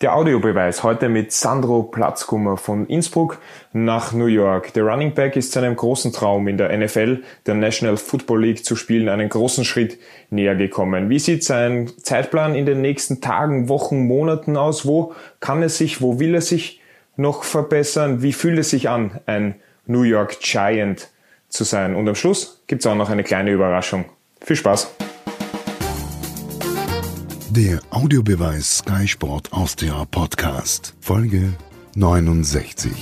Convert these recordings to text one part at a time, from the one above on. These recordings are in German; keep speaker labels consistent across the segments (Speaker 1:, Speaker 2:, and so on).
Speaker 1: Der Audiobeweis heute mit Sandro Platzkummer von Innsbruck nach New York. Der Running Back ist seinem großen Traum in der NFL, der National Football League zu spielen, einen großen Schritt näher gekommen. Wie sieht sein Zeitplan in den nächsten Tagen, Wochen, Monaten aus? Wo kann er sich, wo will er sich noch verbessern? Wie fühlt es sich an, ein New York Giant zu sein? Und am Schluss gibt's auch noch eine kleine Überraschung. Viel Spaß!
Speaker 2: Der Audiobeweis Sky Sport Austria Podcast, Folge 69.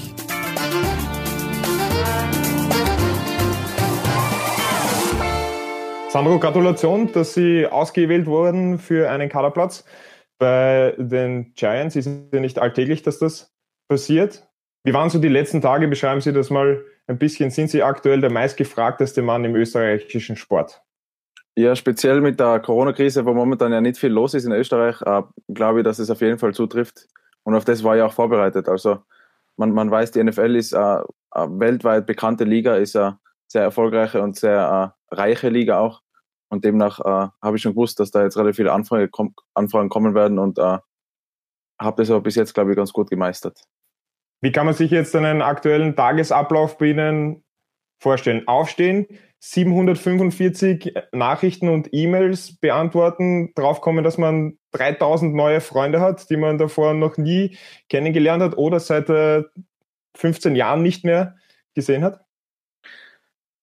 Speaker 1: Sandro, Gratulation, dass Sie ausgewählt wurden für einen Kaderplatz bei den Giants. Ist ja nicht alltäglich, dass das passiert. Wie waren so die letzten Tage? Beschreiben Sie das mal ein bisschen. Sind Sie aktuell der meistgefragteste Mann im österreichischen Sport?
Speaker 3: Ja, speziell mit der Corona-Krise, wo momentan ja nicht viel los ist in Österreich, äh, glaube ich, dass es auf jeden Fall zutrifft. Und auf das war ich auch vorbereitet. Also man, man weiß, die NFL ist eine, äh, eine weltweit bekannte Liga, ist eine sehr erfolgreiche und sehr äh, reiche Liga auch. Und demnach äh, habe ich schon gewusst, dass da jetzt relativ viele Anfragen, kom Anfragen kommen werden und äh, habe das aber bis jetzt, glaube ich, ganz gut gemeistert.
Speaker 1: Wie kann man sich jetzt einen aktuellen Tagesablauf bei Ihnen vorstellen? Aufstehen, 745 Nachrichten und E-Mails beantworten, draufkommen, dass man 3000 neue Freunde hat, die man davor noch nie kennengelernt hat oder seit 15 äh, Jahren nicht mehr gesehen hat?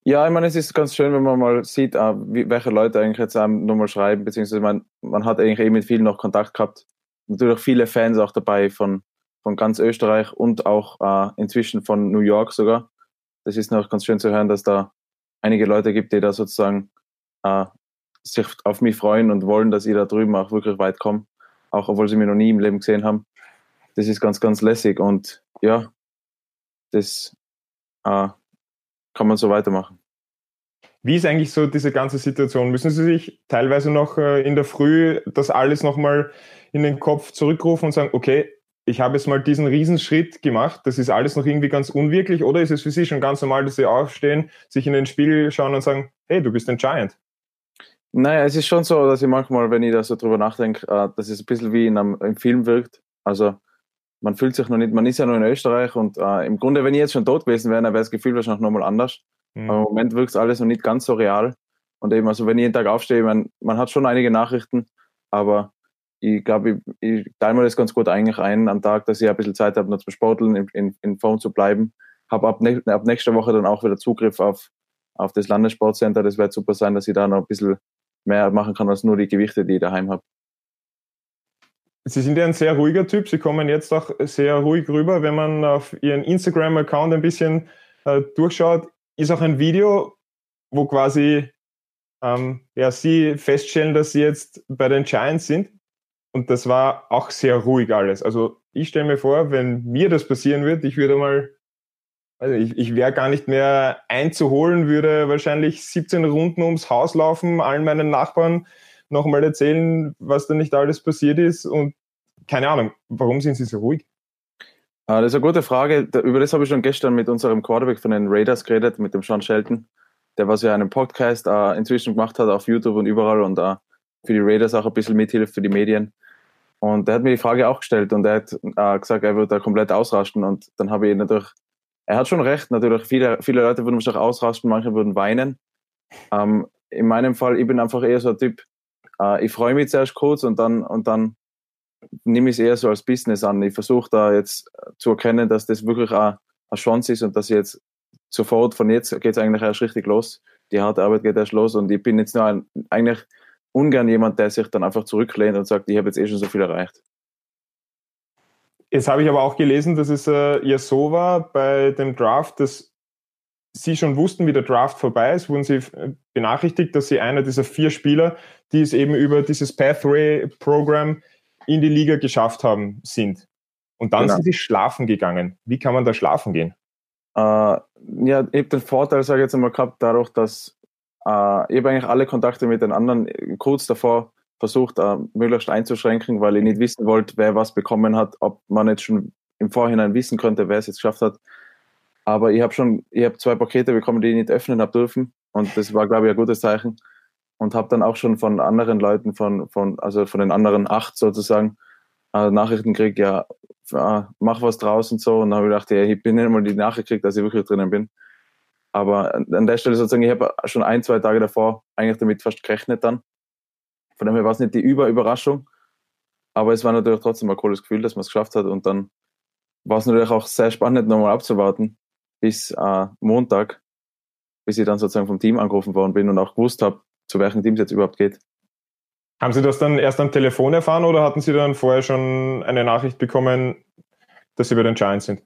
Speaker 3: Ja, ich meine, es ist ganz schön, wenn man mal sieht, äh, welche Leute eigentlich jetzt einem nochmal schreiben, beziehungsweise man, man hat eigentlich eh mit vielen noch Kontakt gehabt. Natürlich viele Fans auch dabei von, von ganz Österreich und auch äh, inzwischen von New York sogar. Das ist noch ganz schön zu hören, dass da einige Leute gibt, die da sozusagen äh, sich auf mich freuen und wollen, dass ich da drüben auch wirklich weit komme, auch obwohl sie mich noch nie im Leben gesehen haben. Das ist ganz, ganz lässig und ja, das äh, kann man so weitermachen.
Speaker 1: Wie ist eigentlich so diese ganze Situation? Müssen Sie sich teilweise noch äh, in der Früh das alles nochmal in den Kopf zurückrufen und sagen, okay, ich habe jetzt mal diesen Riesenschritt gemacht, das ist alles noch irgendwie ganz unwirklich, oder ist es für Sie schon ganz normal, dass Sie aufstehen, sich in den Spiegel schauen und sagen, hey, du bist ein Giant?
Speaker 3: Naja, es ist schon so, dass ich manchmal, wenn ich da so drüber nachdenke, äh, dass es ein bisschen wie in einem, einem Film wirkt. Also man fühlt sich noch nicht, man ist ja noch in Österreich und äh, im Grunde, wenn ich jetzt schon tot gewesen wäre, dann wäre das Gefühl wahrscheinlich nochmal anders. Mhm. Aber im Moment wirkt es alles noch nicht ganz so real. Und eben, also wenn ich jeden Tag aufstehe, man, man hat schon einige Nachrichten, aber ich glaube, ich, ich teile mir das ganz gut eigentlich ein am Tag, dass ich ein bisschen Zeit habe, noch zum Sporteln, in, in, in Form zu bleiben. Habe ab, ne, ab nächster Woche dann auch wieder Zugriff auf, auf das Landessportcenter. Das wird super sein, dass ich da noch ein bisschen mehr machen kann als nur die Gewichte, die ich daheim habe.
Speaker 1: Sie sind ja ein sehr ruhiger Typ. Sie kommen jetzt auch sehr ruhig rüber. Wenn man auf Ihren Instagram-Account ein bisschen äh, durchschaut, ist auch ein Video, wo quasi ähm, ja, Sie feststellen, dass Sie jetzt bei den Giants sind. Und das war auch sehr ruhig alles. Also ich stelle mir vor, wenn mir das passieren wird, ich würde mal, also ich, ich wäre gar nicht mehr einzuholen, würde wahrscheinlich 17 Runden ums Haus laufen, allen meinen Nachbarn nochmal erzählen, was da nicht alles passiert ist. Und keine Ahnung, warum sind sie so ruhig?
Speaker 3: Ah, das ist eine gute Frage. Über das habe ich schon gestern mit unserem Quarterback von den Raiders geredet, mit dem Sean Shelton, der was ja einen Podcast äh, inzwischen gemacht hat auf YouTube und überall und äh, für die Raiders auch ein bisschen mithilft für die Medien. Und er hat mir die Frage auch gestellt und er hat äh, gesagt, er würde da komplett ausrasten. Und dann habe ich natürlich, er hat schon recht, natürlich, viele, viele Leute würden wahrscheinlich ausrasten, manche würden weinen. Ähm, in meinem Fall, ich bin einfach eher so ein Typ, äh, ich freue mich zuerst kurz und dann, und dann nehme ich es eher so als Business an. Ich versuche da jetzt zu erkennen, dass das wirklich eine, eine Chance ist und dass ich jetzt sofort von jetzt geht es eigentlich erst richtig los. Die harte Arbeit geht erst los und ich bin jetzt nur ein, eigentlich ungern jemand, der sich dann einfach zurücklehnt und sagt, ich habe jetzt eh schon so viel erreicht.
Speaker 1: Jetzt habe ich aber auch gelesen, dass es äh, ja so war bei dem Draft, dass Sie schon wussten, wie der Draft vorbei ist, wurden Sie äh, benachrichtigt, dass Sie einer dieser vier Spieler, die es eben über dieses Pathway-Programm in die Liga geschafft haben, sind. Und dann genau. sind Sie schlafen gegangen. Wie kann man da schlafen gehen?
Speaker 3: Äh, ja, ich habe den Vorteil, sage ich jetzt einmal, gehabt, dadurch, dass ich habe eigentlich alle Kontakte mit den anderen kurz davor versucht, äh, möglichst einzuschränken, weil ich nicht wissen wollte, wer was bekommen hat, ob man jetzt schon im Vorhinein wissen könnte, wer es jetzt geschafft hat. Aber ich habe schon, ich habe zwei Pakete bekommen, die ich nicht öffnen habe dürfen. Und das war, glaube ich, ein gutes Zeichen. Und habe dann auch schon von anderen Leuten, von, von, also von den anderen acht sozusagen, äh, Nachrichten kriege, ja, äh, mach was draus und so. Und dann habe ich gedacht, ja, ich bin nicht mal die Nachricht gekriegt, dass ich wirklich drinnen bin. Aber an der Stelle sozusagen, ich habe schon ein, zwei Tage davor eigentlich damit fast gerechnet dann. Von dem her war es nicht die Überüberraschung, aber es war natürlich trotzdem ein cooles Gefühl, dass man es geschafft hat. Und dann war es natürlich auch sehr spannend, nochmal abzuwarten bis äh, Montag, bis ich dann sozusagen vom Team angerufen worden bin und auch gewusst habe, zu welchen Teams jetzt überhaupt geht.
Speaker 1: Haben Sie das dann erst am Telefon erfahren oder hatten Sie dann vorher schon eine Nachricht bekommen, dass Sie bei den Giants sind?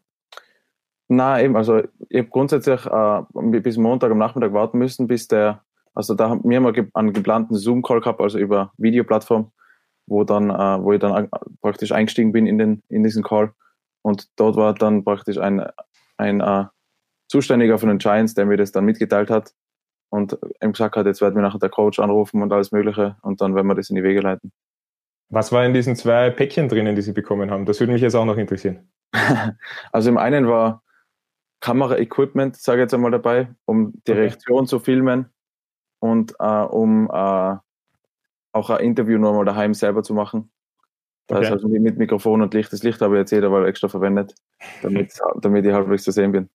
Speaker 3: Na eben, also ich habe grundsätzlich äh, bis Montag am Nachmittag warten müssen, bis der, also da haben wir mal einen geplanten Zoom-Call gehabt, also über Videoplattform, wo dann, äh, wo ich dann praktisch eingestiegen bin in den, in diesen Call. Und dort war dann praktisch ein, ein äh, Zuständiger von den Giants, der mir das dann mitgeteilt hat und ihm gesagt hat, jetzt werden wir nachher der Coach anrufen und alles Mögliche und dann werden wir das in die Wege leiten.
Speaker 1: Was war in diesen zwei Päckchen drinnen, die Sie bekommen haben? Das würde mich jetzt auch noch interessieren.
Speaker 3: also im einen war Kamera-Equipment, sage ich jetzt einmal dabei, um die okay. Reaktion zu filmen und äh, um äh, auch ein Interview nochmal daheim selber zu machen. Das okay. heißt also mit Mikrofon und Licht. Das Licht habe ich jetzt jeder weil extra verwendet, damit, damit ich halbwegs zu sehen bin.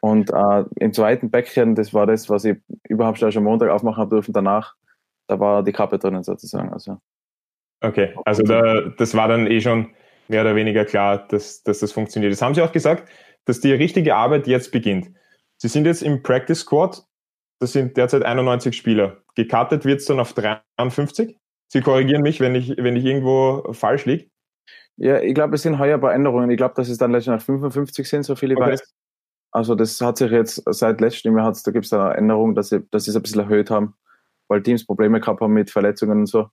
Speaker 3: Und äh, im zweiten Päckchen, das war das, was ich überhaupt schon am Montag aufmachen habe dürfen, danach, da war die Kappe drinnen sozusagen. Also.
Speaker 1: Okay, also da, das war dann eh schon mehr oder weniger klar, dass, dass das funktioniert. Das haben Sie auch gesagt, dass die richtige Arbeit jetzt beginnt. Sie sind jetzt im Practice Squad, das sind derzeit 91 Spieler. Gekartet wird es dann auf 53. Sie korrigieren mich, wenn ich, wenn ich irgendwo falsch liege.
Speaker 3: Ja, ich glaube, es sind heuer ein paar Änderungen. Ich glaube, dass es dann letztendlich 55 sind, so viele okay. weiß. Also das hat sich jetzt seit letztem Jahr, da gibt es eine Änderung, dass sie, dass sie es ein bisschen erhöht haben, weil Teams Probleme gehabt haben mit Verletzungen und so.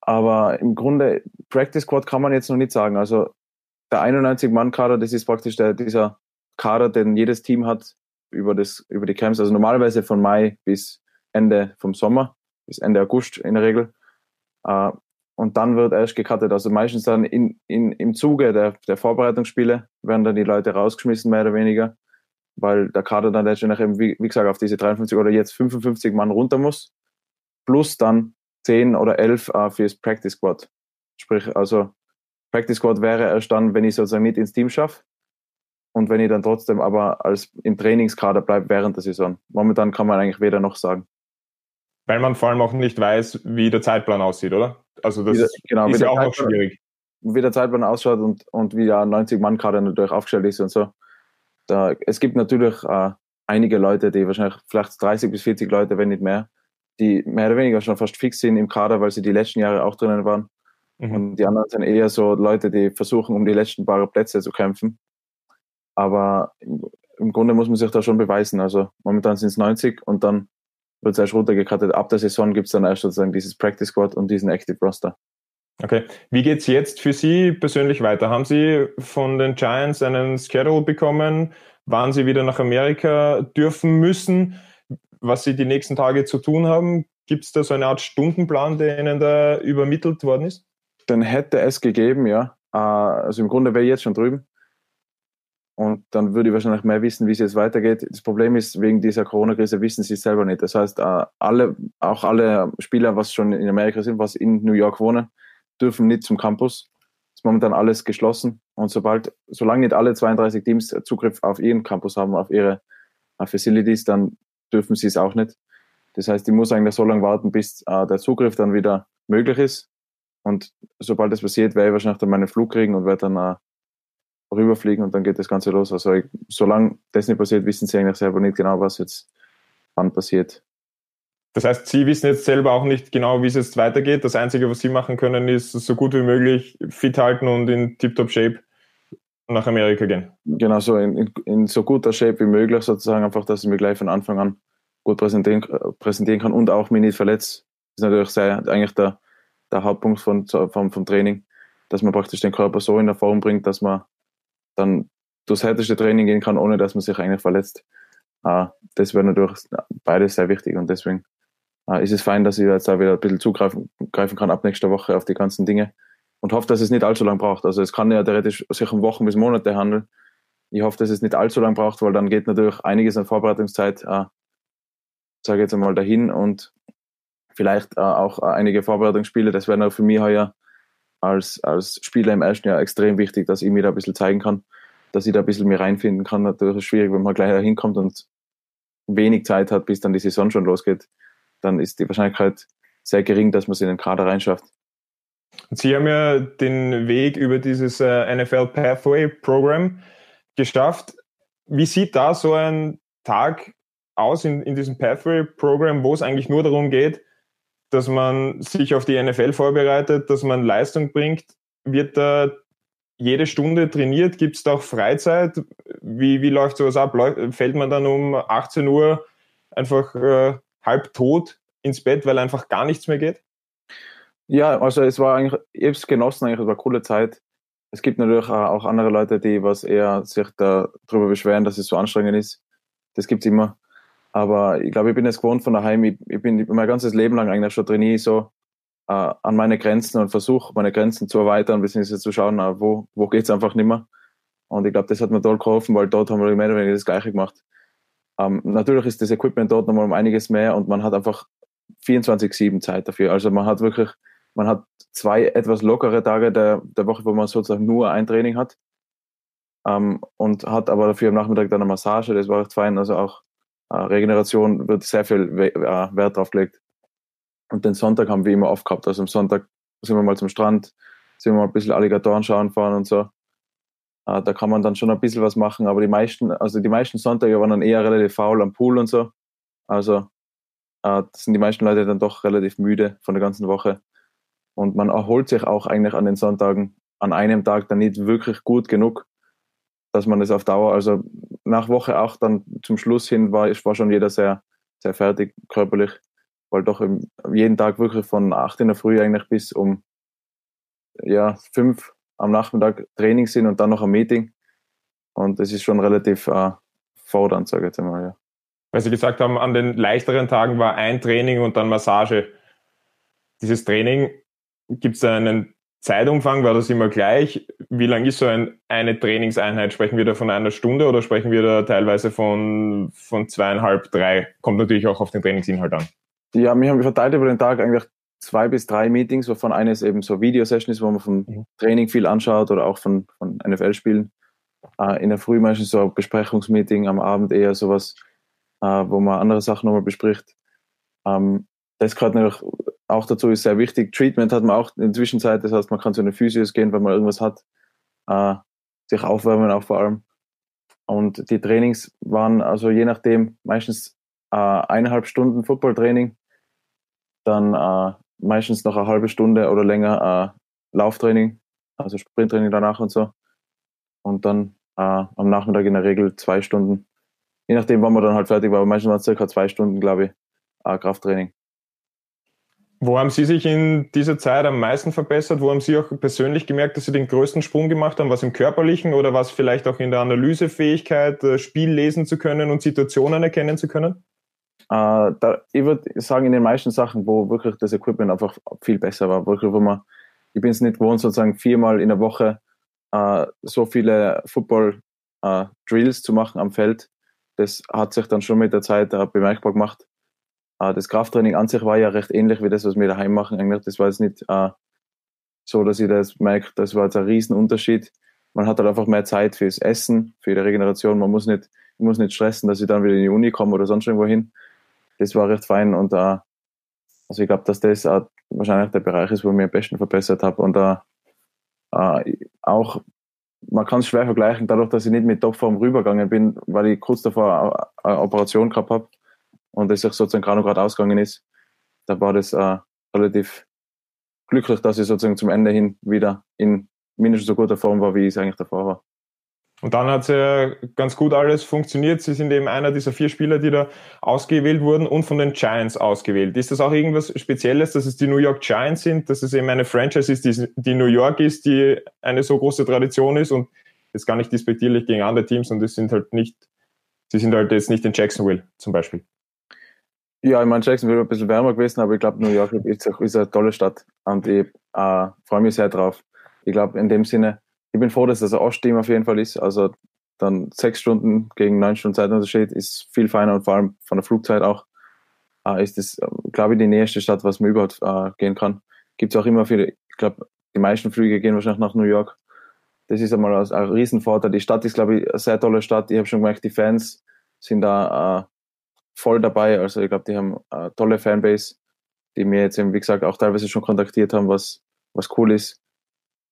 Speaker 3: Aber im Grunde, Practice Squad kann man jetzt noch nicht sagen. Also der 91-Mann-Kader, das ist praktisch der, dieser Kader, den jedes Team hat über, das, über die Camps. Also normalerweise von Mai bis Ende vom Sommer, bis Ende August in der Regel. Äh, und dann wird erst gecuttet. Also meistens dann in, in, im Zuge der, der Vorbereitungsspiele werden dann die Leute rausgeschmissen, mehr oder weniger, weil der Kader dann letztendlich eben, wie, wie gesagt, auf diese 53 oder jetzt 55 Mann runter muss, plus dann 10 oder 11 äh, fürs Practice Squad. Sprich, also Practice Squad wäre erst dann, wenn ich sozusagen nicht ins Team schaffe und wenn ich dann trotzdem aber als im Trainingskader bleibe während der Saison. Momentan kann man eigentlich weder noch sagen.
Speaker 1: Weil man vor allem auch nicht weiß, wie der Zeitplan aussieht, oder? Also das der, genau, ist ja auch Zeitplan, noch schwierig.
Speaker 3: Wie der Zeitplan ausschaut und, und wie der 90-Mann-Kader natürlich aufgestellt ist und so. Da, es gibt natürlich äh, einige Leute, die wahrscheinlich vielleicht 30 bis 40 Leute, wenn nicht mehr, die mehr oder weniger schon fast fix sind im Kader, weil sie die letzten Jahre auch drinnen waren. Mhm. Und die anderen sind eher so Leute, die versuchen, um die letzten paar Plätze zu kämpfen. Aber im, Grunde muss man sich da schon beweisen. Also momentan sind es 90 und dann wird es erst runtergekattet. Ab der Saison gibt es dann erst sozusagen dieses Practice Squad und diesen Active Roster.
Speaker 1: Okay. Wie geht es jetzt für Sie persönlich weiter? Haben Sie von den Giants einen Schedule bekommen? Waren Sie wieder nach Amerika dürfen müssen? Was Sie die nächsten Tage zu tun haben? Gibt es da so eine Art Stundenplan, der Ihnen da übermittelt worden ist?
Speaker 3: Dann hätte es gegeben, ja. Äh, also im Grunde wäre ich jetzt schon drüben. Und dann würde ich wahrscheinlich mehr wissen, wie es jetzt weitergeht. Das Problem ist, wegen dieser Corona-Krise wissen sie es selber nicht. Das heißt, äh, alle, auch alle Spieler, was schon in Amerika sind, was in New York wohnen, dürfen nicht zum Campus. Ist momentan alles geschlossen. Und sobald, solange nicht alle 32 Teams Zugriff auf ihren Campus haben, auf ihre Facilities, dann dürfen sie es auch nicht. Das heißt, ich muss eigentlich so lange warten, bis äh, der Zugriff dann wieder möglich ist. Und sobald das passiert, werde ich wahrscheinlich dann meinen Flug kriegen und werde dann äh, rüberfliegen und dann geht das Ganze los. Also ich, solange das nicht passiert, wissen sie eigentlich selber nicht genau, was jetzt wann passiert.
Speaker 1: Das heißt, Sie wissen jetzt selber auch nicht genau, wie es jetzt weitergeht. Das Einzige, was Sie machen können, ist so gut wie möglich fit halten und in tiptop Shape nach Amerika gehen.
Speaker 3: Genau, so in, in, so guter Shape wie möglich sozusagen, einfach, dass ich mir gleich von Anfang an gut präsentieren, präsentieren kann und auch mich nicht verletzt. Das ist natürlich sehr, eigentlich der, der Hauptpunkt von, vom, vom Training, dass man praktisch den Körper so in der Form bringt, dass man dann durchs härteste Training gehen kann, ohne dass man sich eigentlich verletzt. Äh, das wäre natürlich beides sehr wichtig und deswegen äh, ist es fein, dass ich jetzt da wieder ein bisschen zugreifen kann ab nächster Woche auf die ganzen Dinge und hoffe, dass es nicht allzu lang braucht. Also es kann ja theoretisch sich um Wochen bis Monate handeln. Ich hoffe, dass es nicht allzu lang braucht, weil dann geht natürlich einiges an Vorbereitungszeit, äh, sage jetzt einmal, dahin und vielleicht äh, auch äh, einige Vorbereitungsspiele. Das auch für mich heuer als, als Spieler im ersten Jahr extrem wichtig, dass ich mir da ein bisschen zeigen kann, dass ich da ein bisschen mehr reinfinden kann. Natürlich ist es schwierig, wenn man gleich da hinkommt und wenig Zeit hat, bis dann die Saison schon losgeht. Dann ist die Wahrscheinlichkeit sehr gering, dass man es in den Kader reinschafft.
Speaker 1: Sie haben ja den Weg über dieses äh, NFL Pathway Program geschafft. Wie sieht da so ein Tag aus in, in diesem Pathway Program, wo es eigentlich nur darum geht, dass man sich auf die NFL vorbereitet, dass man Leistung bringt? Wird da jede Stunde trainiert? Gibt es da auch Freizeit? Wie, wie läuft sowas ab? Fällt man dann um 18 Uhr einfach äh, halb tot ins Bett, weil einfach gar nichts mehr geht?
Speaker 3: Ja, also es war eigentlich, ich habe es genossen, eigentlich, es war eine coole Zeit. Es gibt natürlich auch andere Leute, die was eher sich darüber beschweren, dass es so anstrengend ist. Das gibt es immer. Aber ich glaube, ich bin es gewohnt von daheim. Ich, ich bin mein ganzes Leben lang eigentlich schon trainiere so äh, an meine Grenzen und versuche meine Grenzen zu erweitern, beziehungsweise zu schauen, äh, wo, wo geht es einfach nicht mehr. Und ich glaube, das hat mir toll geholfen, weil dort haben wir mehr oder weniger das Gleiche gemacht. Ähm, natürlich ist das Equipment dort nochmal um einiges mehr und man hat einfach 24-7 Zeit dafür. Also man hat wirklich, man hat zwei etwas lockere Tage der, der Woche, wo man sozusagen nur ein Training hat. Ähm, und hat aber dafür am Nachmittag dann eine Massage, das war echt fein. Also auch Regeneration wird sehr viel äh, Wert drauf gelegt. Und den Sonntag haben wir immer aufgehabt. Also am Sonntag sind wir mal zum Strand, sind wir mal ein bisschen Alligatoren schauen fahren und so. Äh, da kann man dann schon ein bisschen was machen, aber die meisten, also die meisten Sonntage waren dann eher relativ faul am Pool und so. Also äh, sind die meisten Leute dann doch relativ müde von der ganzen Woche. Und man erholt sich auch eigentlich an den Sonntagen an einem Tag dann nicht wirklich gut genug, dass man das auf Dauer, also nach Woche 8 dann zum Schluss hin war, war schon jeder sehr, sehr fertig körperlich, weil doch jeden Tag wirklich von 8 in der Früh eigentlich bis um ja, 5 am Nachmittag Training sind und dann noch ein Meeting. Und das ist schon relativ äh, fordernd, sage ich jetzt einmal, ja.
Speaker 1: Weil Sie gesagt haben, an den leichteren Tagen war ein Training und dann Massage. Dieses Training Gibt es einen Zeitumfang? War das immer gleich? Wie lang ist so ein, eine Trainingseinheit? Sprechen wir da von einer Stunde oder sprechen wir da teilweise von, von zweieinhalb, drei? Kommt natürlich auch auf den Trainingsinhalt an.
Speaker 3: Ja, wir haben verteilt über den Tag eigentlich zwei bis drei Meetings, wovon eines eben so Videosession ist, wo man vom mhm. Training viel anschaut oder auch von, von NFL-Spielen. Äh, in der Früh meistens so ein Besprechungsmeeting, am Abend eher sowas, äh, wo man andere Sachen nochmal bespricht. Ähm, das gehört natürlich auch dazu ist sehr wichtig. Treatment hat man auch in der Zwischenzeit, das heißt, man kann zu einer Physios gehen, wenn man irgendwas hat, äh, sich aufwärmen auch vor allem. Und die Trainings waren also je nachdem meistens äh, eineinhalb Stunden Footballtraining, dann äh, meistens noch eine halbe Stunde oder länger äh, Lauftraining, also Sprinttraining danach und so. Und dann äh, am Nachmittag in der Regel zwei Stunden, je nachdem, wann man dann halt fertig war, aber meistens waren es circa zwei Stunden, glaube ich, äh, Krafttraining.
Speaker 1: Wo haben Sie sich in dieser Zeit am meisten verbessert? Wo haben Sie auch persönlich gemerkt, dass Sie den größten Sprung gemacht haben? Was im körperlichen oder was vielleicht auch in der Analysefähigkeit, äh, Spiel lesen zu können und Situationen erkennen zu können?
Speaker 3: Äh, da, ich würde sagen, in den meisten Sachen, wo wirklich das Equipment einfach viel besser war, wirklich, wo man, ich bin es nicht gewohnt, sozusagen viermal in der Woche äh, so viele Football-Drills äh, zu machen am Feld. Das hat sich dann schon mit der Zeit äh, bemerkbar gemacht äh, das Krafttraining an sich war ja recht ähnlich wie das, was wir daheim machen. Eigentlich, das war jetzt nicht äh, so, dass ich das merke, das war jetzt ein Riesenunterschied. Man hat halt einfach mehr Zeit fürs Essen, für die Regeneration. Man muss nicht, muss nicht stressen, dass ich dann wieder in die Uni komme oder sonst irgendwo hin. Das war recht fein und äh, also ich glaube, dass das äh, wahrscheinlich der Bereich ist, wo ich mich am besten verbessert habe und äh, äh, auch man kann es schwer vergleichen, dadurch, dass ich nicht mit Topform rübergegangen bin, weil ich kurz davor eine Operation gehabt habe, und es sich sozusagen gerade gerade ausgegangen ist, da war das äh, relativ glücklich, dass ich sozusagen zum Ende hin wieder in mindestens so guter Form war, wie ich es eigentlich davor war.
Speaker 1: Und dann hat es ja ganz gut alles funktioniert. Sie sind eben einer dieser vier Spieler, die da ausgewählt wurden und von den Giants ausgewählt. Ist das auch irgendwas Spezielles, dass es die New York Giants sind, dass es eben eine Franchise ist, die, New York ist, die eine so große Tradition ist und jetzt gar nicht despektierlich gegen andere Teams und es sind halt nicht, sie sind halt jetzt nicht in Jacksonville zum Beispiel.
Speaker 3: Ja, ich meine, Jackson wäre ein bisschen wärmer gewesen, aber ich glaube, New York ist, ist eine tolle Stadt und ich äh, freue mich sehr drauf. Ich glaube, in dem Sinne, ich bin froh, dass das ein Ostteam auf jeden Fall ist. Also dann sechs Stunden gegen neun Stunden Zeitunterschied ist viel feiner und vor allem von der Flugzeit auch äh, ist das, glaube ich, die nächste Stadt, was man überhaupt äh, gehen kann. Gibt es auch immer viele, ich glaube, die meisten Flüge gehen wahrscheinlich nach New York. Das ist einmal ein, ein Riesenvorteil. Die Stadt ist, glaube ich, eine sehr tolle Stadt. Ich habe schon gemerkt, die Fans sind da äh, voll dabei. Also ich glaube, die haben eine tolle Fanbase, die mir jetzt eben, wie gesagt, auch teilweise schon kontaktiert haben, was, was cool ist.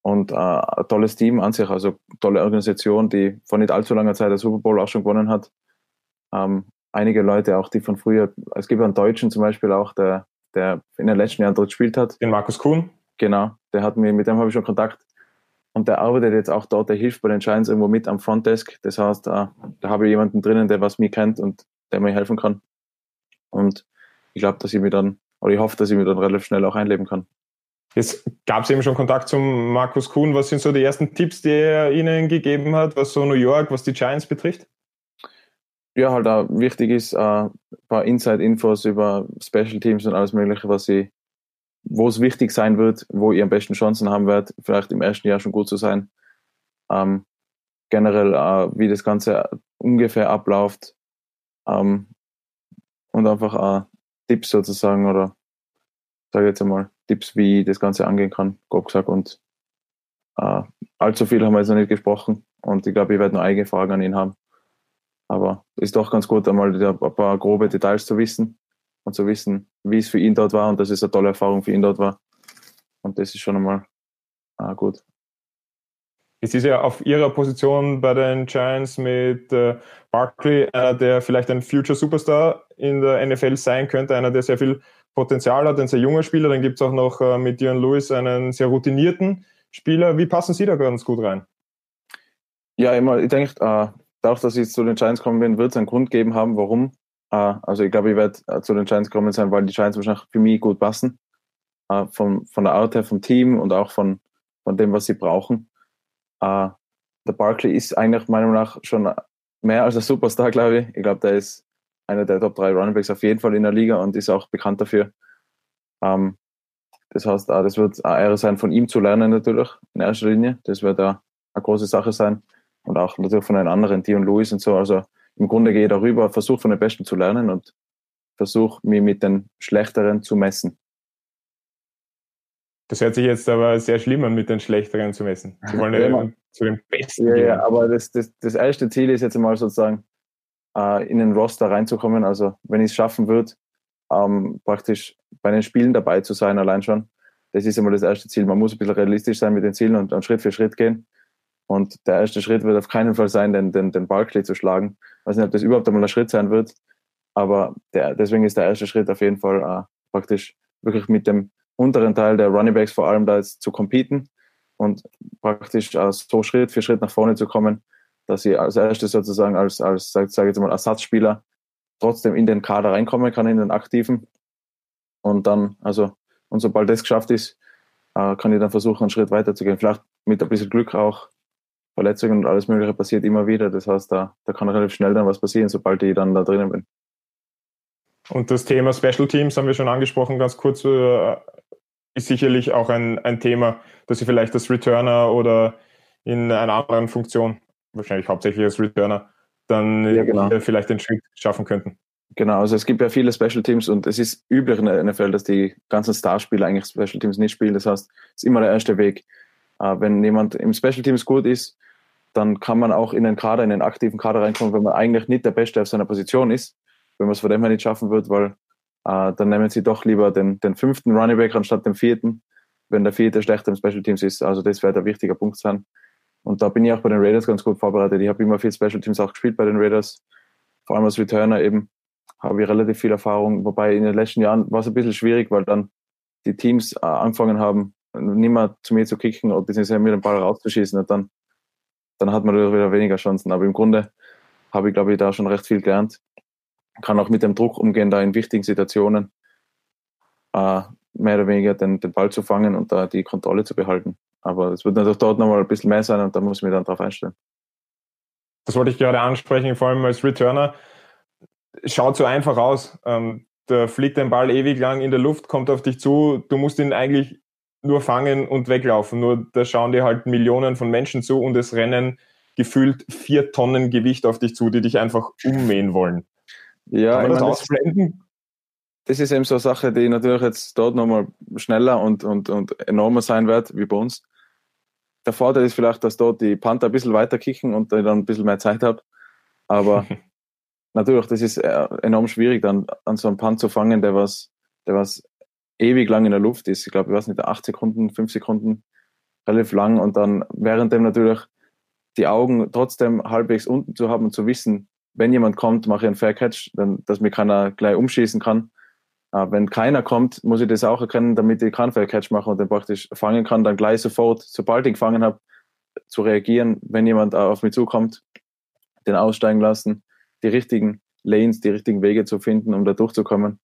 Speaker 3: Und äh, ein tolles Team an sich, also tolle Organisation, die vor nicht allzu langer Zeit der Super Bowl auch schon gewonnen hat. Ähm, einige Leute auch, die von früher, es gibt einen Deutschen zum Beispiel auch, der, der in den letzten Jahren dort gespielt hat.
Speaker 1: Den Markus Kuhn?
Speaker 3: Genau, der hat mir, mit dem habe ich schon Kontakt. Und der arbeitet jetzt auch dort, der hilft bei den Giants irgendwo mit am Frontdesk. Das heißt, da, da habe ich jemanden drinnen, der was mir kennt und der mir helfen kann. Und ich glaube, dass ich mir dann, oder ich hoffe, dass ich mir dann relativ schnell auch einleben kann.
Speaker 1: Jetzt gab es eben schon Kontakt zum Markus Kuhn. Was sind so die ersten Tipps, die er Ihnen gegeben hat, was so New York, was die Giants betrifft?
Speaker 3: Ja, halt auch wichtig ist, äh, ein paar Inside-Infos über Special Teams und alles Mögliche, was sie wo es wichtig sein wird, wo ihr am besten Chancen haben werdet, vielleicht im ersten Jahr schon gut zu sein. Ähm, generell, äh, wie das Ganze ungefähr abläuft ähm, und einfach äh, Tipps sozusagen oder sage jetzt einmal Tipps, wie das Ganze angehen kann, grob gesagt. Und äh, allzu viel haben wir jetzt noch nicht gesprochen und ich glaube, ich werde noch eigene Fragen an ihn haben. Aber ist doch ganz gut, einmal ein paar grobe Details zu wissen und zu wissen, wie es für ihn dort war und dass es eine tolle Erfahrung für ihn dort war. Und das ist schon einmal ah, gut.
Speaker 1: Es ist ja auf ihrer Position bei den Giants mit äh, Barkley einer, der vielleicht ein Future Superstar in der NFL sein könnte, einer, der sehr viel Potenzial hat, ein sehr junger Spieler. Dann gibt es auch noch äh, mit Dion Lewis einen sehr routinierten Spieler. Wie passen Sie da ganz gut rein?
Speaker 3: Ja, immer, ich denke, äh, dadurch, dass ich zu den Giants kommen bin, wird es einen Grund geben haben, warum Uh, also ich glaube, ich werde uh, zu den Giants gekommen sein, weil die Giants wahrscheinlich für mich gut passen. Uh, vom, von der Art her, vom Team und auch von, von dem, was sie brauchen. Der Barkley ist eigentlich meiner Meinung nach schon mehr als ein Superstar, glaube ich. Ich glaube, der ist einer der Top 3 Runningbacks auf jeden Fall in der Liga und ist auch bekannt dafür. Ähm, das heißt, das wird eine Ehre sein, von ihm zu lernen natürlich, in erster Linie. Das wird eine große Sache sein. Und auch natürlich von den anderen, Dion Lewis und so. Also im Grunde gehe ich darüber, versuche von den Besten zu lernen und versuche mich mit den Schlechteren zu messen.
Speaker 1: Das hört sich jetzt aber sehr schlimm an, mit den Schlechteren zu messen. Sie wollen ja, ja zu den Besten
Speaker 3: ja, gehen. Ja, aber das, das, das erste Ziel ist jetzt mal sozusagen, äh, in den Roster reinzukommen. Also wenn ich es schaffen würde, ähm, praktisch bei den Spielen dabei zu sein, allein schon. Das ist immer das erste Ziel. Man muss ein bisschen realistisch sein mit den Zielen und, und Schritt für Schritt gehen. Und der erste Schritt wird auf keinen Fall sein, den, den, den Barclay zu schlagen. Ich weiß nicht, ob das überhaupt einmal ein Schritt sein wird, aber der, deswegen ist der erste Schritt auf jeden Fall äh, praktisch wirklich mit dem unteren Teil der Running Backs vor allem da jetzt zu competen und praktisch so Schritt für Schritt nach vorne zu kommen, dass sie als erstes sozusagen als, als sage sag jetzt mal, Ersatzspieler trotzdem in den Kader reinkommen kann, in den aktiven. Und dann, also, und sobald das geschafft ist, äh, kann ich dann versuchen, einen Schritt weiter zu gehen. Vielleicht mit ein bisschen Glück auch Verletzungen und alles Mögliche passiert immer wieder. Das heißt, da, da kann relativ schnell dann was passieren, sobald ich dann da drinnen bin.
Speaker 1: Und das Thema Special Teams haben wir schon angesprochen, ganz kurz, äh, ist sicherlich auch ein, ein Thema, dass Sie vielleicht als Returner oder in einer anderen Funktion, wahrscheinlich hauptsächlich als Returner, dann ja, genau. vielleicht den Schritt schaffen könnten.
Speaker 3: Genau, also es gibt ja viele Special Teams und es ist üblich in der NFL, dass die ganzen Starspieler eigentlich Special Teams nicht spielen. Das heißt, es ist immer der erste Weg. Äh, wenn jemand im Special Teams gut ist, dann kann man auch in den Kader, in den aktiven Kader reinkommen, wenn man eigentlich nicht der Beste auf seiner Position ist, wenn man es von dem her nicht schaffen wird, weil äh, dann nehmen sie doch lieber den, den fünften Running Back anstatt den vierten, wenn der vierte schlechter im Special Teams ist. Also das wird ein wichtiger Punkt sein. Und da bin ich auch bei den Raiders ganz gut vorbereitet. Ich habe immer viel Special Teams auch gespielt bei den Raiders, vor allem als Returner eben habe ich relativ viel Erfahrung, wobei in den letzten Jahren war es ein bisschen schwierig, weil dann die Teams äh, angefangen haben, nicht mehr zu mir zu kicken oder beziehungsweise mir den Ball rauszuschießen und dann dann hat man wieder weniger Chancen. Aber im Grunde habe ich, glaube ich, da schon recht viel gelernt. Kann auch mit dem Druck umgehen, da in wichtigen Situationen äh, mehr oder weniger den, den Ball zu fangen und da die Kontrolle zu behalten. Aber es wird natürlich dort nochmal ein bisschen mehr sein und da muss ich mich dann darauf einstellen.
Speaker 1: Das wollte ich gerade ansprechen, vor allem als Returner. Schaut so einfach aus. Ähm, da fliegt ein Ball ewig lang in der Luft, kommt auf dich zu. Du musst ihn eigentlich nur fangen und weglaufen. Nur da schauen dir halt Millionen von Menschen zu und es rennen gefühlt vier Tonnen Gewicht auf dich zu, die dich einfach ummähen wollen.
Speaker 3: Ja, Kann man das ausblenden? das ist eben so eine Sache, die natürlich jetzt dort nochmal schneller und, und, und enormer sein wird, wie bei uns. Der Vorteil ist vielleicht, dass dort die Panther ein bisschen weiter kicken und ich dann ein bisschen mehr Zeit habe. Aber natürlich, das ist äh, enorm schwierig, dann an so einem Punt zu fangen, der was, der was ewig lang in der Luft ist. Ich glaube, ich weiß nicht, acht Sekunden, fünf Sekunden, relativ lang und dann währenddem natürlich die Augen trotzdem halbwegs unten zu haben und zu wissen, wenn jemand kommt, mache ich einen Fair Catch, dann, dass mir keiner gleich umschießen kann. Äh, wenn keiner kommt, muss ich das auch erkennen, damit ich keinen Fair Catch mache und dann praktisch fangen kann, dann gleich sofort, sobald ich gefangen habe, zu reagieren, wenn jemand auf mich zukommt, den aussteigen lassen, die richtigen Lanes, die richtigen Wege zu finden, um da durchzukommen.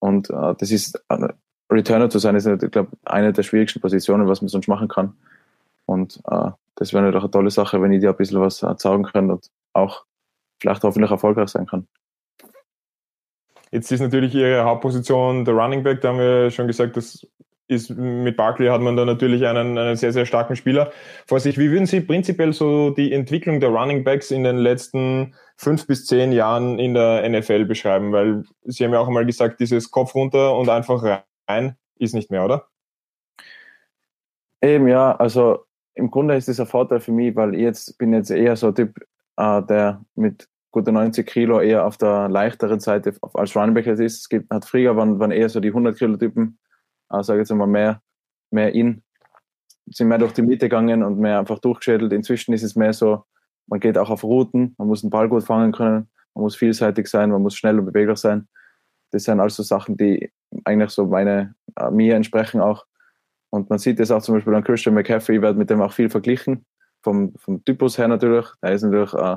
Speaker 3: Und äh, das ist, äh, Returner zu sein, ist, ich glaube, eine der schwierigsten Positionen, was man sonst machen kann. Und äh, das wäre natürlich eine tolle Sache, wenn ich dir ein bisschen was erzeugen kann und auch vielleicht hoffentlich erfolgreich sein kann.
Speaker 1: Jetzt ist natürlich ihre Hauptposition der Running Back, da haben wir schon gesagt, das ist mit Barkley hat man da natürlich einen, einen sehr, sehr starken Spieler vor sich. Wie würden Sie prinzipiell so die Entwicklung der Running Backs in den letzten fünf bis zehn Jahren in der NFL beschreiben? Weil Sie haben ja auch einmal gesagt, dieses Kopf runter und einfach rein ist nicht mehr, oder?
Speaker 3: Eben, ja, also im Grunde ist das ein Vorteil für mich, weil ich jetzt bin jetzt eher so ein Typ, äh, der mit gute 90 Kilo eher auf der leichteren Seite als Running ist. Es gibt, hat früher waren, waren eher so die 100 Kilo Typen, äh, sage jetzt mal mehr, mehr in, sind mehr durch die Mitte gegangen und mehr einfach durchgeschädelt. Inzwischen ist es mehr so, man geht auch auf Routen, man muss den Ball gut fangen können, man muss vielseitig sein, man muss schnell und beweglich sein. Das sind also Sachen, die eigentlich so meine, äh, mir entsprechen auch. Und man sieht das auch zum Beispiel an Christian McCaffrey, wird mit dem auch viel verglichen. Vom, vom Typus her natürlich. Er ist natürlich äh,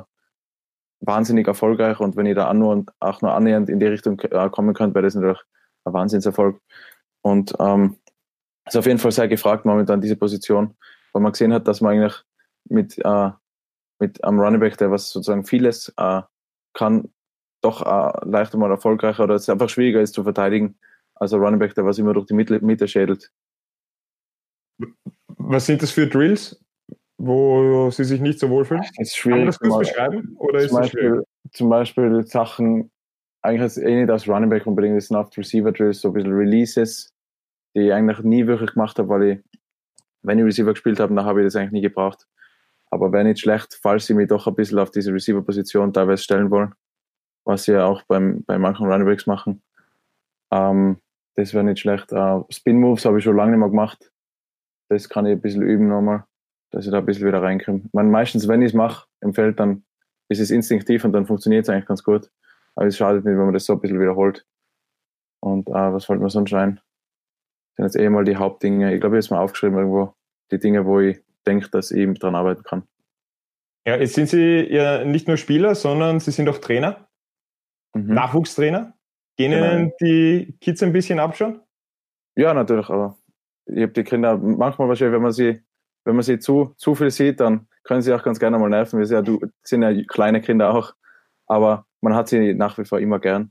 Speaker 3: wahnsinnig erfolgreich und wenn ihr da nur, auch nur annähernd in die Richtung äh, kommen könnt, wäre das natürlich ein Wahnsinnserfolg. Und ähm, ist auf jeden Fall sehr gefragt momentan diese Position, weil man gesehen hat, dass man eigentlich mit, äh, mit einem Running Back, der was sozusagen vieles äh, kann, doch äh, leichter mal erfolgreicher oder es einfach schwieriger ist zu verteidigen, als ein Running Back, der was immer durch die Mitte, Mitte schädelt.
Speaker 1: Was sind das für Drills? Wo sie sich nicht so wohlfühlen?
Speaker 3: Das ist schwierig. Kann man das kurz beschreiben? Oder zum, ist Beispiel, zum Beispiel Sachen, eigentlich eh nicht als Running Back unbedingt, das sind oft Receiver Drills, so ein bisschen Releases, die ich eigentlich nie wirklich gemacht habe, weil ich, wenn ich Receiver gespielt habe, dann habe ich das eigentlich nie gebraucht. Aber wäre nicht schlecht, falls sie mich doch ein bisschen auf diese Receiver-Position teilweise stellen wollen, was sie ja auch beim, bei manchen Running Backs machen. Ähm, das wäre nicht schlecht. Uh, Spin Moves habe ich schon lange nicht mehr gemacht. Das kann ich ein bisschen üben nochmal dass ich da ein bisschen wieder reinkomme. Man, meistens, wenn ich es mache im Feld, dann ist es instinktiv und dann funktioniert es eigentlich ganz gut. Aber es schadet nicht, wenn man das so ein bisschen wiederholt. Und äh, was fällt mir sonst ein? Das sind jetzt eh mal die Hauptdinge. Ich glaube, ich habe es mal aufgeschrieben irgendwo. Die Dinge, wo ich denke, dass ich dran arbeiten kann.
Speaker 1: Ja, jetzt sind Sie ja nicht nur Spieler, sondern Sie sind auch Trainer. Mhm. Nachwuchstrainer. Gehen genau. Ihnen die Kids ein bisschen ab schon?
Speaker 3: Ja, natürlich, aber ich habe die Kinder manchmal wahrscheinlich, wenn man sie wenn man sie zu, zu viel sieht, dann können sie auch ganz gerne mal nerven. Wir sind ja, du, sind ja kleine Kinder auch, aber man hat sie nach wie vor immer gern.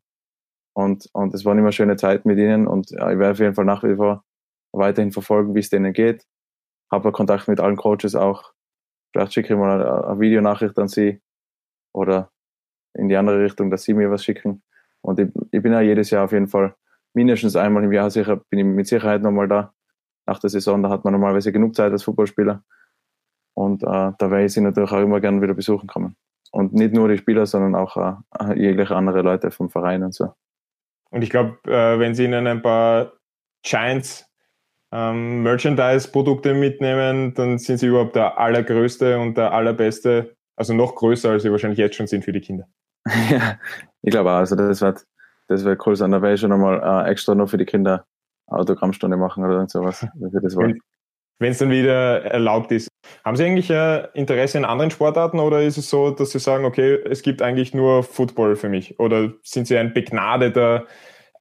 Speaker 3: Und, und es waren immer schöne Zeiten mit ihnen und ja, ich werde auf jeden Fall nach wie vor weiterhin verfolgen, wie es denen geht. Habe Kontakt mit allen Coaches auch. Vielleicht schicke ich mal eine, eine Videonachricht an sie oder in die andere Richtung, dass sie mir was schicken. Und ich, ich bin ja jedes Jahr auf jeden Fall mindestens einmal im Jahr sicher, bin ich mit Sicherheit nochmal da nach der Saison, da hat man normalerweise genug Zeit als Fußballspieler. Und äh, da werde ich sie natürlich auch immer gerne wieder besuchen kommen. Und nicht nur die Spieler, sondern auch äh, jegliche andere Leute vom Verein und so.
Speaker 1: Und ich glaube, äh, wenn Sie Ihnen ein paar Giants ähm, Merchandise-Produkte mitnehmen, dann sind Sie überhaupt der allergrößte und der allerbeste, also noch größer, als Sie wahrscheinlich jetzt schon sind für die Kinder.
Speaker 3: ja, ich glaube auch. Also das wird, das wird cool sein. Da werde ich schon einmal äh, extra noch für die Kinder Autogrammstunde machen oder sowas.
Speaker 1: Wenn es dann wieder erlaubt ist. Haben Sie eigentlich äh, Interesse in anderen Sportarten oder ist es so, dass Sie sagen, okay, es gibt eigentlich nur Football für mich? Oder sind Sie ein begnadeter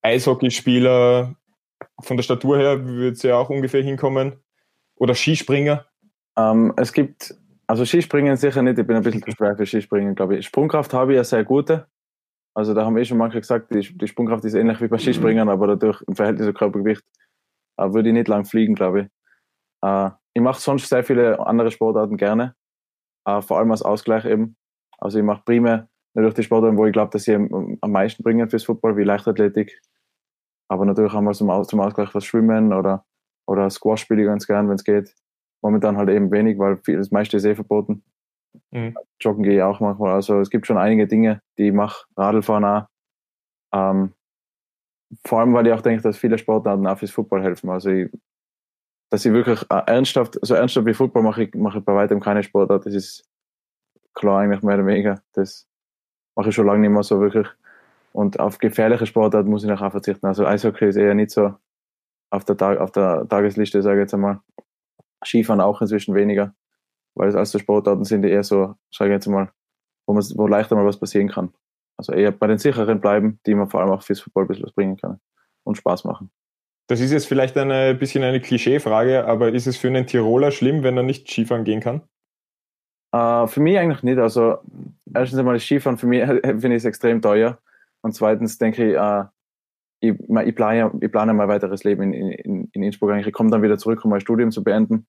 Speaker 1: Eishockeyspieler von der Statur her, würde es ja auch ungefähr hinkommen? Oder Skispringer?
Speaker 3: Ähm, es gibt, also Skispringen sicher nicht, ich bin ein bisschen zu schwer für Skispringen, glaube ich. Sprungkraft habe ich ja sehr gute, also da haben eh schon manche gesagt, die, die Sprungkraft ist ähnlich wie bei Skispringern, aber dadurch im Verhältnis zu Körpergewicht äh, würde ich nicht lang fliegen, glaube ich. Äh, ich mache sonst sehr viele andere Sportarten gerne, äh, vor allem als Ausgleich eben. Also ich mache primär natürlich die Sportarten, wo ich glaube, dass sie am, am meisten bringen fürs Football, wie Leichtathletik Aber natürlich haben wir zum, zum Ausgleich was Schwimmen oder, oder Squash spiele ich ganz gern, wenn es geht. Momentan halt eben wenig, weil viel, das meiste ist eh verboten. Mhm. Joggen gehe ich auch manchmal. Also es gibt schon einige Dinge, die ich mache. Radlfahren auch. Ähm, vor allem, weil ich auch denke, dass viele Sportarten auch fürs Football helfen. Also ich, dass ich wirklich äh, ernsthaft, so ernsthaft wie Football mache ich, mache ich bei weitem keine Sportart. Das ist klar eigentlich mehr oder weniger. Das mache ich schon lange nicht mehr so wirklich. Und auf gefährliche Sportart muss ich nachher verzichten. Also Eishockey ist eher nicht so auf der, Tag, auf der Tagesliste, sage ich jetzt einmal. Skifahren auch inzwischen weniger, weil es also Sportarten sind, die eher so, sage ich jetzt mal, wo, man, wo leichter mal was passieren kann. Also eher bei den sicheren bleiben, die man vor allem auch fürs Football ein bisschen was bringen kann und Spaß machen.
Speaker 1: Das ist jetzt vielleicht ein bisschen eine Klischeefrage, aber ist es für einen Tiroler schlimm, wenn er nicht Skifahren gehen kann?
Speaker 3: Uh, für mich eigentlich nicht. Also erstens einmal das Skifahren für mich finde ich es extrem teuer. Und zweitens denke ich, uh, ich, ich, plane, ich plane mein weiteres Leben in, in, in Innsbruck eigentlich. Ich komme dann wieder zurück, um mein Studium zu beenden.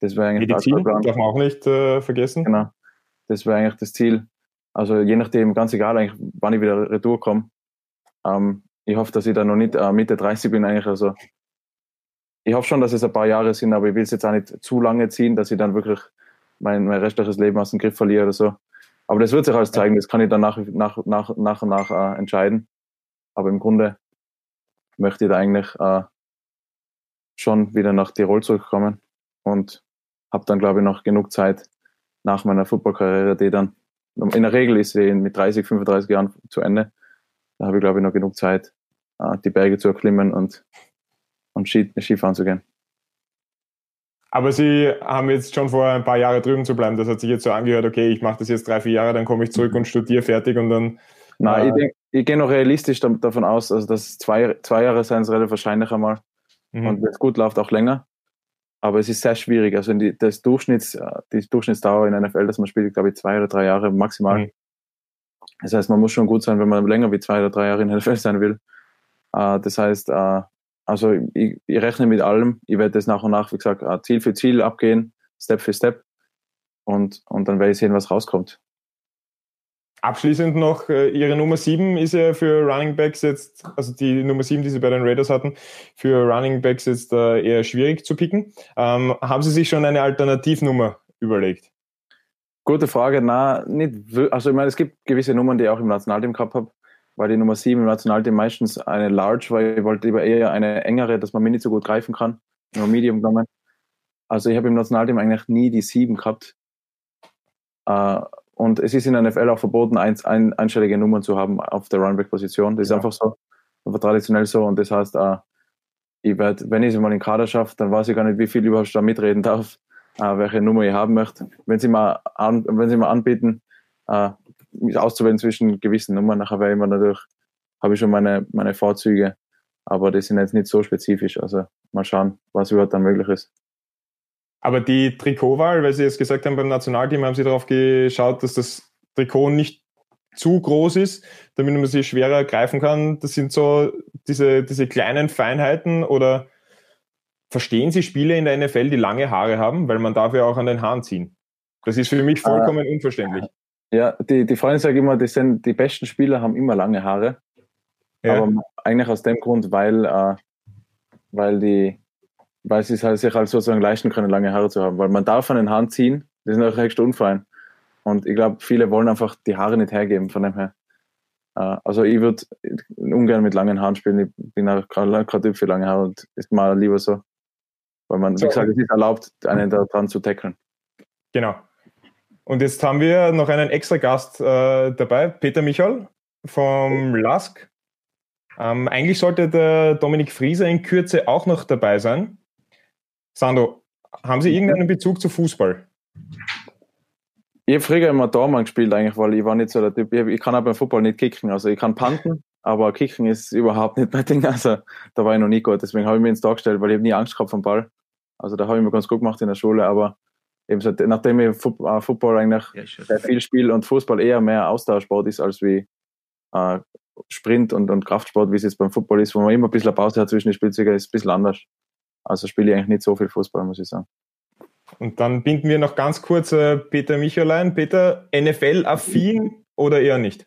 Speaker 1: Das wäre eigentlich Medizin darf man auch nicht äh, vergessen.
Speaker 3: Genau. Das wäre eigentlich das Ziel. Also je nachdem, ganz egal eigentlich, wann ich wieder retour komme. Ähm, ich hoffe, dass ich da noch nicht äh, Mitte 30 bin eigentlich. Also ich hoffe schon, dass es ein paar Jahre sind, aber ich will es jetzt auch nicht zu lange ziehen, dass ich dann wirklich mein, mein restliches Leben aus dem Griff verliere oder so. Aber das wird sich alles zeigen, das kann ich dann nach, nach, nach, nach und nach äh, entscheiden. Aber im Grunde möchte ich da eigentlich äh, schon wieder nach Tirol zurückkommen und habe dann, glaube ich, noch genug Zeit nach meiner Footballkarriere, die dann in der Regel ist sie mit 30, 35 Jahren zu Ende. Da habe ich, glaube ich, noch genug Zeit, äh, die Berge zu erklimmen und, und Ski, Skifahren zu gehen.
Speaker 1: Aber Sie haben jetzt schon vor, ein paar Jahre drüben zu bleiben. Das hat sich jetzt so angehört, okay, ich mache das jetzt drei, vier Jahre, dann komme ich zurück und studiere fertig und dann.
Speaker 3: Nein, äh, ich, denk, ich gehe noch realistisch davon aus, also dass zwei, zwei Jahre sein es relativ wahrscheinlich einmal. Mhm. Und wenn es gut läuft, auch länger. Aber es ist sehr schwierig. Also die, das Durchschnitts, die Durchschnittsdauer in NFL, dass man spielt, glaube ich, zwei oder drei Jahre maximal. Mhm. Das heißt, man muss schon gut sein, wenn man länger wie zwei oder drei Jahre in der NFL sein will. Äh, das heißt, äh, also ich, ich, rechne mit allem. Ich werde das nach und nach, wie gesagt, äh, Ziel für Ziel abgehen, Step für Step. Und, und dann werde ich sehen, was rauskommt.
Speaker 1: Abschließend noch, äh, Ihre Nummer 7 ist ja für Running Backs jetzt, also die Nummer 7, die Sie bei den Raiders hatten, für Running Backs jetzt äh, eher schwierig zu picken. Ähm, haben Sie sich schon eine Alternativnummer überlegt?
Speaker 3: Gute Frage. Na, nicht, also ich meine, es gibt gewisse Nummern, die ich auch im Nationalteam gehabt habe, weil die Nummer 7 im Nationalteam meistens eine Large, weil ich wollte lieber eher eine engere, dass man mir nicht so gut greifen kann. Nur Medium genommen. Also ich habe im Nationalteam eigentlich nie die 7 gehabt. Äh, und es ist in der NFL auch verboten, ein, ein, einstellige Nummern zu haben auf der Runback-Position. Das ist ja. einfach so. Aber traditionell so. Und das heißt, äh, ich werd, wenn ich es mal in den Kader schaffe, dann weiß ich gar nicht, wie viel ich überhaupt da mitreden darf, äh, welche Nummer ich haben möchte. Wenn sie mal, an, wenn sie mal anbieten, äh, mich auszuwählen zwischen gewissen Nummern, nachher wäre ich immer natürlich, habe ich schon meine, meine Vorzüge. Aber die sind jetzt nicht so spezifisch. Also mal schauen, was überhaupt dann möglich ist.
Speaker 1: Aber die Trikotwahl, weil Sie jetzt gesagt haben, beim Nationalteam haben Sie darauf geschaut, dass das Trikot nicht zu groß ist, damit man sie schwerer greifen kann. Das sind so diese, diese kleinen Feinheiten oder verstehen Sie Spiele in der NFL, die lange Haare haben, weil man darf ja auch an den Haaren ziehen. Das ist für mich vollkommen äh, unverständlich.
Speaker 3: Ja, die, die Freunde sagen immer, die, sind, die besten Spieler haben immer lange Haare. Ja. Aber eigentlich aus dem Grund, weil, äh, weil die, weil sie halt sich halt sozusagen leisten können, lange Haare zu haben. Weil man darf an den Haaren ziehen, die sind auch recht unfein. Und ich glaube, viele wollen einfach die Haare nicht hergeben, von dem her. Äh, also ich würde ungern mit langen Haaren spielen. Ich bin auch gerade Typ für lange Haare und ist mal lieber so. Weil man, wie gesagt, es ist erlaubt, einen da dran zu tackeln.
Speaker 1: Genau. Und jetzt haben wir noch einen extra Gast äh, dabei, Peter Michal vom LASK. Ähm, eigentlich sollte der Dominik Frieser in Kürze auch noch dabei sein. Sandro, haben Sie irgendeinen Bezug zu Fußball?
Speaker 3: Ich habe früher immer Dormann gespielt eigentlich, weil ich war nicht so der Typ. Ich, kann auch beim Fußball nicht kicken. Also ich kann panten, aber kicken ist überhaupt nicht mein Ding. Also da war ich noch nie gut. Deswegen habe ich mich ins Tor gestellt, weil ich nie Angst gehabt vom Ball. Also da habe ich mir ganz gut gemacht in der Schule, aber eben so, nachdem ich äh, Football eigentlich ja, sehr viel spiele und Fußball eher mehr Austauschsport ist als wie äh, Sprint und, und Kraftsport, wie es jetzt beim Football ist, wo man immer ein bisschen Pause hat zwischen den Spielzügen, ist ein bisschen anders. Also spiele ich eigentlich nicht so viel Fußball, muss ich sagen.
Speaker 1: Und dann binden wir noch ganz kurz äh, Peter Michelein. Peter, NFL-affin oder eher nicht?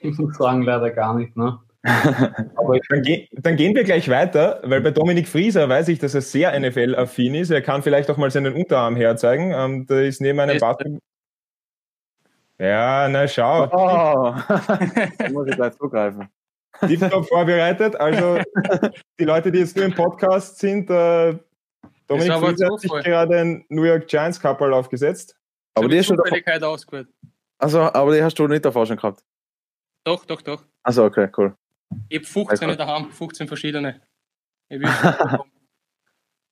Speaker 4: Ich muss sagen, leider gar nicht. Ne?
Speaker 1: Aber dann, ge dann, gehen wir gleich weiter, weil bei Dominik Frieser weiß ich, dass er sehr NFL-affin ist. Er kann vielleicht auch mal seinen Unterarm herzeigen. Ähm, da ist neben einem Basketball. Ja, na schau. Oh.
Speaker 3: da muss ich gleich zugreifen.
Speaker 1: Tiptop vorbereitet. Also die Leute, die jetzt nur im Podcast sind, äh, Dominik Frieser hat sich gerade ein New York Giants Couple aufgesetzt.
Speaker 4: Aber die, schon ausgewählt.
Speaker 3: Also, aber die hast du nicht davor schon gehabt?
Speaker 4: Doch, doch, doch.
Speaker 3: Also okay, cool.
Speaker 4: Ich habe 15 also. daheim, 15 verschiedene.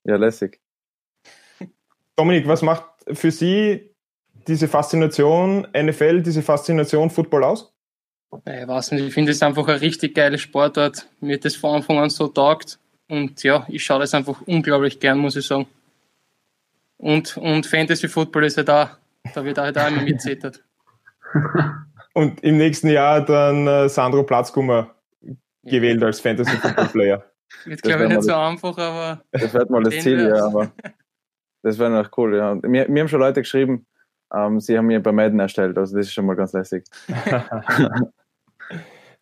Speaker 3: ja, lässig.
Speaker 1: Dominik, was macht für Sie diese Faszination NFL, diese Faszination Football aus?
Speaker 4: Ich weiß nicht, ich finde es einfach eine richtig geile Sportart. Mir hat das von Anfang an so taugt. Und ja, ich schaue das einfach unglaublich gern, muss ich sagen. Und, und Fantasy Football ist ja da. Da wird halt auch immer mitzittert.
Speaker 1: Und im nächsten Jahr dann äh, Sandro Platzkummer gewählt als Fantasy Football Player.
Speaker 4: Wird, glaube ich, nicht so einfach, aber.
Speaker 3: Das wird mal das Ziel, ja, aber das wäre noch cool, ja. Und mir, mir haben schon Leute geschrieben, ähm, sie haben mir bei Madden erstellt, also das ist schon mal ganz lässig.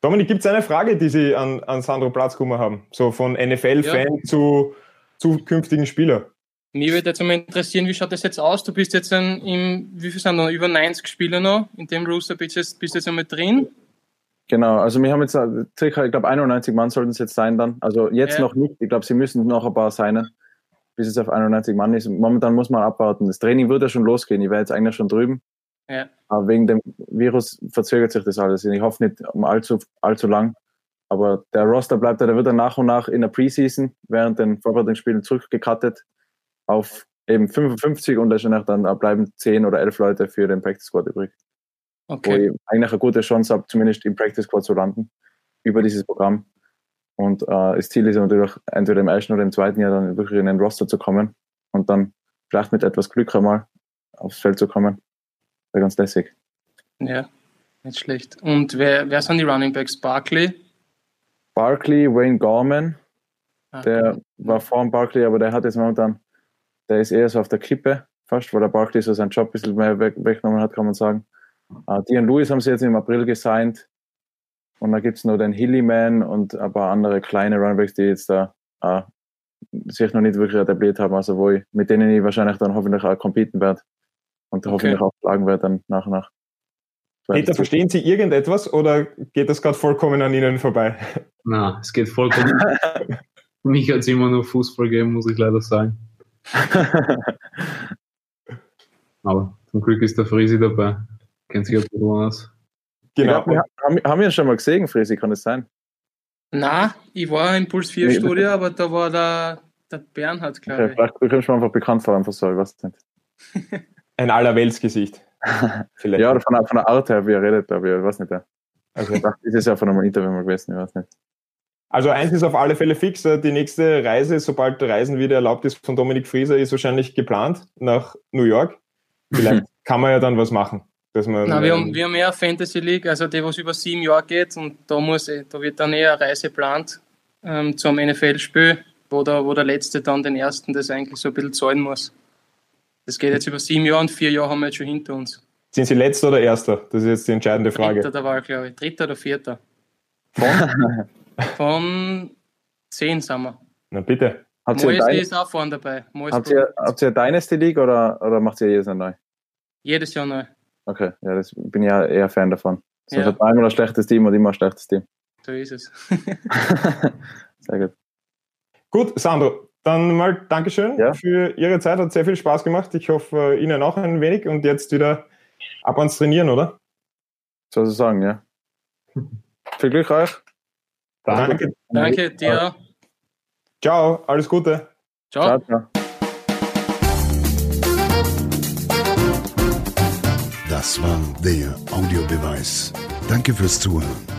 Speaker 1: Dominik, gibt es eine Frage, die Sie an, an Sandro Platzkummer haben? So von NFL-Fan ja. zu zukünftigen Spieler?
Speaker 4: Mir würde jetzt mal interessieren, wie schaut das jetzt aus? Du bist jetzt ein, im, wie viel sind noch? Über 90 Spieler noch. In dem Rooster bist du jetzt, bist jetzt einmal drin.
Speaker 3: Genau, also wir haben jetzt äh, circa, ich glaube 91 Mann sollten es jetzt sein dann. Also jetzt ja. noch nicht. Ich glaube, sie müssen noch ein paar sein, bis es auf 91 Mann ist. Momentan muss man abwarten. Das Training wird ja schon losgehen. Ich wäre jetzt eigentlich schon drüben. Ja. Aber wegen dem Virus verzögert sich das alles. Ich hoffe nicht allzu, allzu lang. Aber der Roster bleibt da, der wird dann nach und nach in der Preseason während den Vorbereitungsspielen zurückgekattet auf eben 55 und dann bleiben 10 oder 11 Leute für den Practice Squad übrig. Okay. Wo ich eigentlich eine gute Chance habe, zumindest im Practice Squad zu landen über dieses Programm. Und äh, das Ziel ist natürlich, entweder im ersten oder im zweiten Jahr dann wirklich in den Roster zu kommen und dann vielleicht mit etwas Glück einmal aufs Feld zu kommen. Wäre ganz lässig.
Speaker 4: Ja, nicht schlecht. Und wer, wer sind die Running Backs? Barkley?
Speaker 3: Barkley, Wayne Gorman. Ah, der okay. war vor dem Barkley, aber der hat jetzt momentan der ist eher so auf der Kippe, fast, weil der Barkley so seinen Job ein bisschen mehr weg, weggenommen hat, kann man sagen. Uh, Dion Lewis haben sie jetzt im April gesigned. Und da gibt es noch den Hillyman und ein paar andere kleine Runbacks, die jetzt da uh, sich noch nicht wirklich etabliert haben, also wo ich, mit denen ich wahrscheinlich dann hoffentlich auch competen werde und okay. hoffentlich auch schlagen werde dann nach und nach.
Speaker 1: Peter, verstehen Sie irgendetwas oder geht das gerade vollkommen an Ihnen vorbei?
Speaker 5: Na, es geht vollkommen. Mich hat es immer nur Fußball gegeben, muss ich leider sagen. Aber zum Glück ist der Frisi dabei. Kennt sich ein bisschen aus.
Speaker 3: Genau. Glaub, haben, haben wir schon mal gesehen, Frisi, kann es sein?
Speaker 4: Na, ich war im Puls 4 Studio, aber da war der, der Bernhard, glaube
Speaker 3: okay, ich. Vielleicht kommst du mir einfach bekannt vor, einfach so, ich weiß nicht.
Speaker 1: Ein Allerweltsgesicht.
Speaker 3: Vielleicht. Ja, oder von, von der Art her, wie er redet, glaube ich, ich weiß nicht. Also, ich dachte, das ist ja von einem Interview mal gewesen, ich weiß nicht.
Speaker 1: Also eins ist auf alle Fälle fix. Äh, die nächste Reise, sobald Reisen wieder erlaubt ist von Dominik Frieser, ist wahrscheinlich geplant nach New York. Vielleicht kann man ja dann was machen. Dass man,
Speaker 4: Na, wir, haben, wir haben eher Fantasy League, also die, was über sieben Jahre geht und da muss da wird dann eher eine Reise geplant ähm, zum NFL-Spiel, wo der, wo der Letzte dann den Ersten das eigentlich so ein bisschen zahlen muss. Das geht jetzt über sieben Jahre und vier Jahre haben wir jetzt schon hinter uns.
Speaker 1: Sind Sie Letzter oder Erster? Das ist jetzt die entscheidende Frage.
Speaker 4: Dritter der Wahl, glaube ich. Dritter oder Vierter.
Speaker 3: Von?
Speaker 4: Von 10 sind wir.
Speaker 1: Na bitte.
Speaker 4: Habt ihr Moisty ist auch vorne dabei.
Speaker 3: habt, ihr, habt ihr Dynasty League oder, oder macht ihr jedes Jahr neu?
Speaker 4: Jedes Jahr neu.
Speaker 3: Okay, ja, das bin ich ja eher Fan davon. Sonst ja. hat einmal ein schlechtes Team und immer ein schlechtes Team.
Speaker 4: So ist es.
Speaker 3: sehr gut.
Speaker 1: Gut, Sandro, dann mal Dankeschön ja. für Ihre Zeit. Hat sehr viel Spaß gemacht. Ich hoffe, Ihnen auch ein wenig und jetzt wieder ab ans Trainieren, oder?
Speaker 3: Sozusagen, ja. Viel Glück euch.
Speaker 4: Danke. Danke dir.
Speaker 1: Ciao, alles Gute.
Speaker 4: Ciao. ciao, ciao.
Speaker 2: Das war der Audiobeweis. Danke fürs Zuhören.